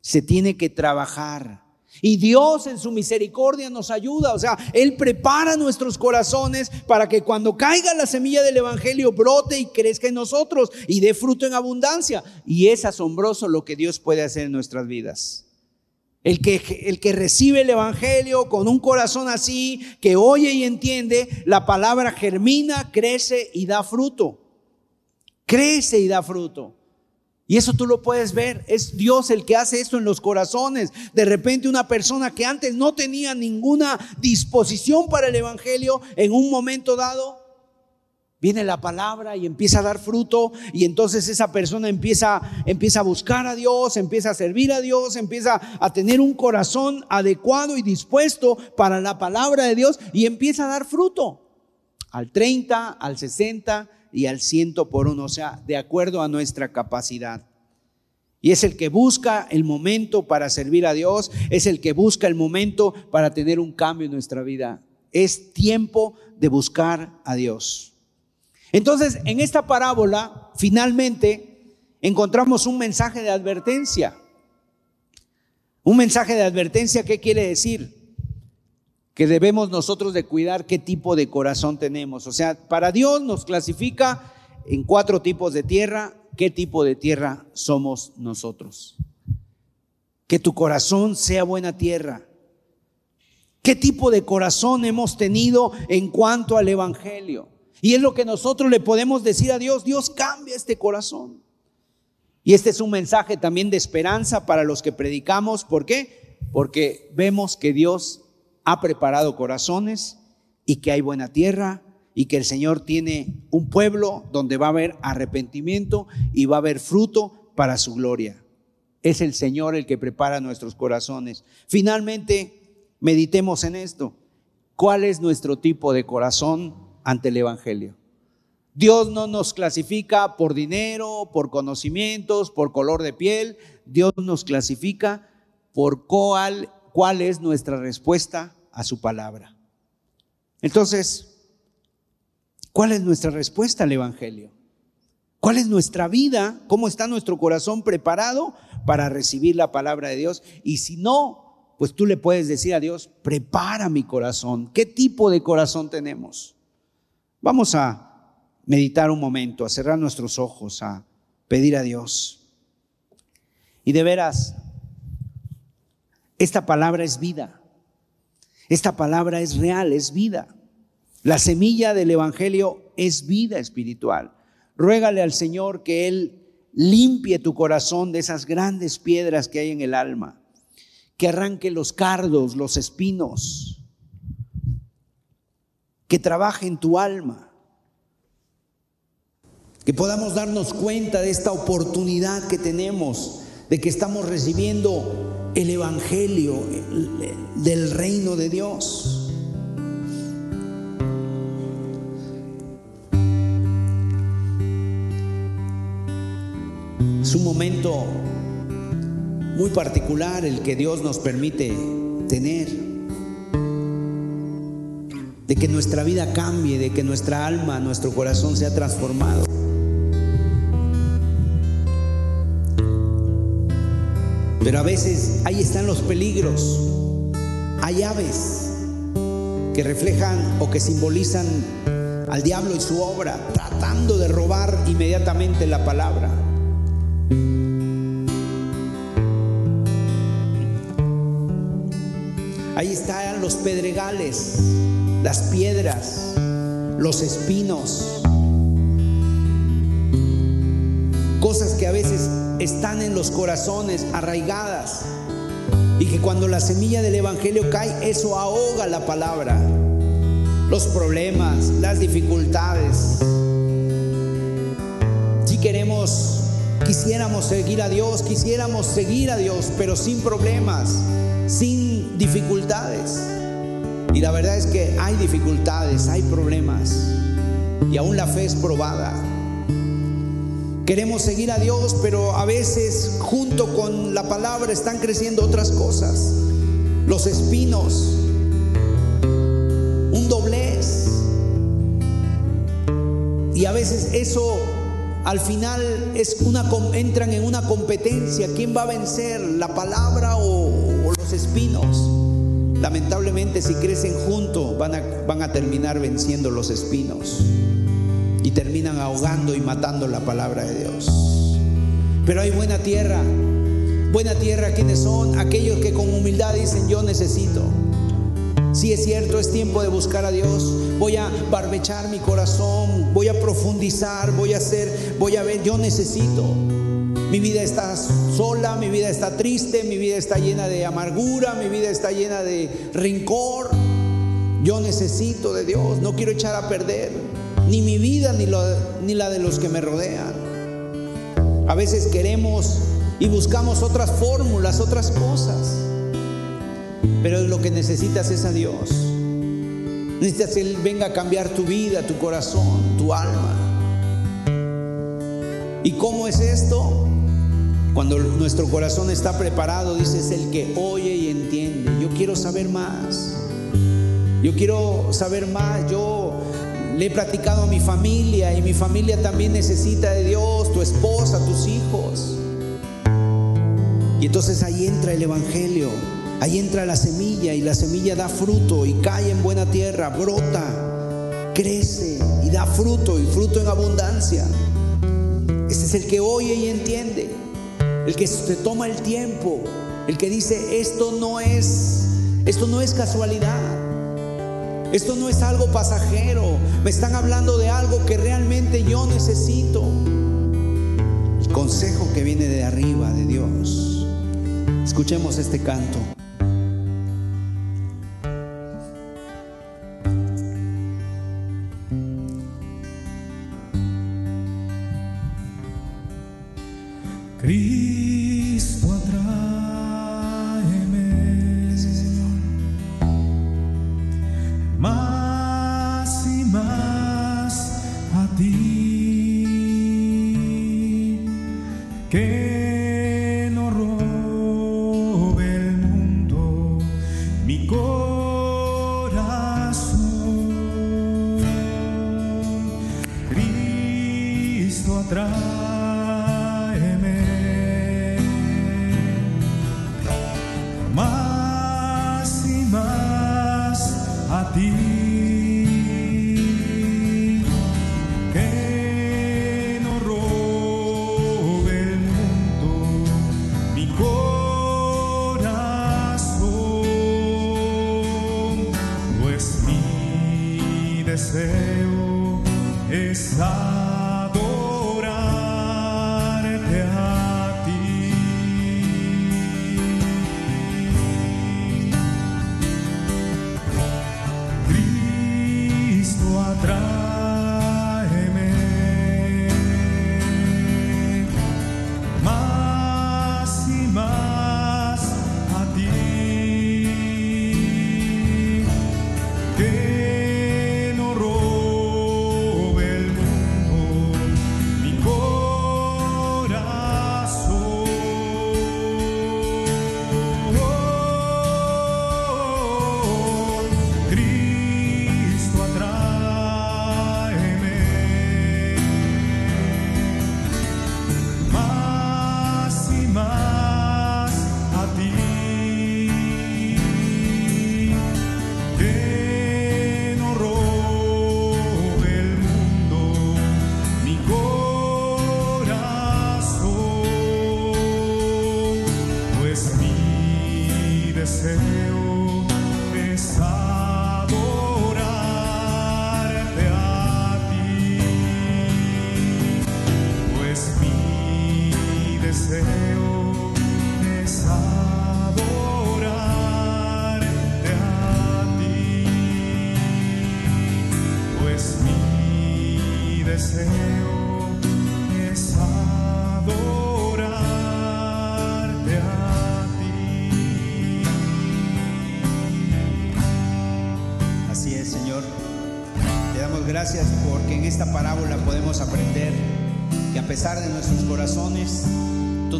se tiene que trabajar. Y Dios en su misericordia nos ayuda, o sea, Él prepara nuestros corazones para que cuando caiga la semilla del Evangelio brote y crezca en nosotros y dé fruto en abundancia. Y es asombroso lo que Dios puede hacer en nuestras vidas. El que, el que recibe el Evangelio con un corazón así, que oye y entiende, la palabra germina, crece y da fruto. Crece y da fruto. Y eso tú lo puedes ver, es Dios el que hace esto en los corazones. De repente una persona que antes no tenía ninguna disposición para el Evangelio, en un momento dado, viene la palabra y empieza a dar fruto y entonces esa persona empieza, empieza a buscar a Dios, empieza a servir a Dios, empieza a tener un corazón adecuado y dispuesto para la palabra de Dios y empieza a dar fruto. Al 30, al 60 y al ciento por uno, o sea, de acuerdo a nuestra capacidad. Y es el que busca el momento para servir a Dios, es el que busca el momento para tener un cambio en nuestra vida. Es tiempo de buscar a Dios. Entonces, en esta parábola, finalmente, encontramos un mensaje de advertencia. Un mensaje de advertencia, ¿qué quiere decir? Que debemos nosotros de cuidar qué tipo de corazón tenemos. O sea, para Dios nos clasifica en cuatro tipos de tierra, qué tipo de tierra somos nosotros. Que tu corazón sea buena tierra. ¿Qué tipo de corazón hemos tenido en cuanto al Evangelio? Y es lo que nosotros le podemos decir a Dios, Dios cambia este corazón. Y este es un mensaje también de esperanza para los que predicamos. ¿Por qué? Porque vemos que Dios ha preparado corazones y que hay buena tierra y que el Señor tiene un pueblo donde va a haber arrepentimiento y va a haber fruto para su gloria. Es el Señor el que prepara nuestros corazones. Finalmente, meditemos en esto. ¿Cuál es nuestro tipo de corazón ante el Evangelio? Dios no nos clasifica por dinero, por conocimientos, por color de piel. Dios nos clasifica por cuál, cuál es nuestra respuesta a su palabra. Entonces, ¿cuál es nuestra respuesta al Evangelio? ¿Cuál es nuestra vida? ¿Cómo está nuestro corazón preparado para recibir la palabra de Dios? Y si no, pues tú le puedes decir a Dios, prepara mi corazón. ¿Qué tipo de corazón tenemos? Vamos a meditar un momento, a cerrar nuestros ojos, a pedir a Dios. Y de veras, esta palabra es vida. Esta palabra es real, es vida. La semilla del Evangelio es vida espiritual. Ruégale al Señor que Él limpie tu corazón de esas grandes piedras que hay en el alma, que arranque los cardos, los espinos, que trabaje en tu alma, que podamos darnos cuenta de esta oportunidad que tenemos, de que estamos recibiendo el Evangelio del reino de Dios. Es un momento muy particular el que Dios nos permite tener. De que nuestra vida cambie, de que nuestra alma, nuestro corazón sea transformado. Pero a veces ahí están los peligros. Hay aves que reflejan o que simbolizan al diablo y su obra, tratando de robar inmediatamente la palabra. Ahí están los pedregales, las piedras, los espinos, cosas que a veces están en los corazones arraigadas y que cuando la semilla del Evangelio cae, eso ahoga la palabra, los problemas, las dificultades. Si queremos, quisiéramos seguir a Dios, quisiéramos seguir a Dios, pero sin problemas sin dificultades. Y la verdad es que hay dificultades, hay problemas. Y aún la fe es probada. Queremos seguir a Dios, pero a veces junto con la palabra están creciendo otras cosas. Los espinos, un doblez. Y a veces eso al final es una, entran en una competencia. ¿Quién va a vencer? ¿La palabra o, espinos. Lamentablemente si crecen juntos van a terminar venciendo los espinos y terminan ahogando y matando la palabra de Dios. Pero hay buena tierra. Buena tierra, quienes son? Aquellos que con humildad dicen yo necesito. Si es cierto, es tiempo de buscar a Dios. Voy a barbechar mi corazón, voy a profundizar, voy a hacer, voy a ver, yo necesito. Mi vida está sola, mi vida está triste, mi vida está llena de amargura, mi vida está llena de rencor. Yo necesito de Dios, no quiero echar a perder ni mi vida ni, ni la de los que me rodean. A veces queremos y buscamos otras fórmulas, otras cosas, pero lo que necesitas es a Dios. Necesitas que Él venga a cambiar tu vida, tu corazón, tu alma. ¿Y cómo es esto? Cuando nuestro corazón está preparado, dice, es el que oye y entiende. Yo quiero saber más. Yo quiero saber más. Yo le he platicado a mi familia y mi familia también necesita de Dios, tu esposa, tus hijos. Y entonces ahí entra el Evangelio, ahí entra la semilla y la semilla da fruto y cae en buena tierra, brota, crece y da fruto y fruto en abundancia. Ese es el que oye y entiende el que se toma el tiempo, el que dice, esto no es, esto no es casualidad. Esto no es algo pasajero. Me están hablando de algo que realmente yo necesito. El consejo que viene de arriba, de Dios. Escuchemos este canto. atrás.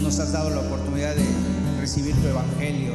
nos has dado la oportunidad de recibir tu evangelio.